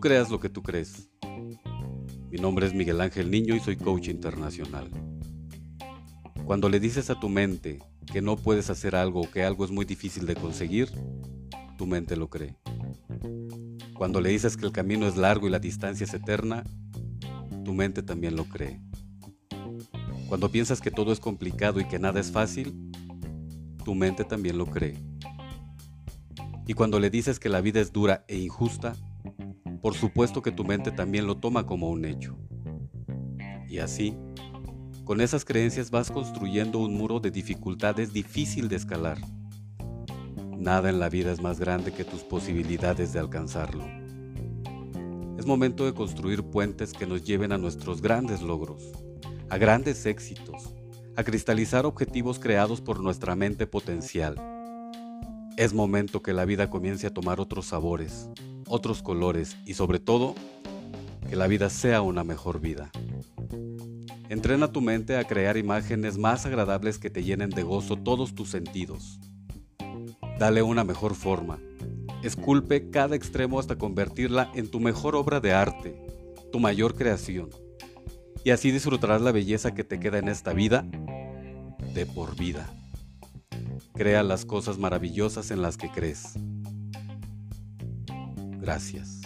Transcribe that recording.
creas lo que tú crees. Mi nombre es Miguel Ángel Niño y soy coach internacional. Cuando le dices a tu mente que no puedes hacer algo o que algo es muy difícil de conseguir, tu mente lo cree. Cuando le dices que el camino es largo y la distancia es eterna, tu mente también lo cree. Cuando piensas que todo es complicado y que nada es fácil, tu mente también lo cree. Y cuando le dices que la vida es dura e injusta, por supuesto que tu mente también lo toma como un hecho. Y así, con esas creencias vas construyendo un muro de dificultades difícil de escalar. Nada en la vida es más grande que tus posibilidades de alcanzarlo. Es momento de construir puentes que nos lleven a nuestros grandes logros, a grandes éxitos, a cristalizar objetivos creados por nuestra mente potencial. Es momento que la vida comience a tomar otros sabores, otros colores y sobre todo, que la vida sea una mejor vida. Entrena tu mente a crear imágenes más agradables que te llenen de gozo todos tus sentidos. Dale una mejor forma. Esculpe cada extremo hasta convertirla en tu mejor obra de arte, tu mayor creación. Y así disfrutarás la belleza que te queda en esta vida de por vida. Crea las cosas maravillosas en las que crees. Gracias.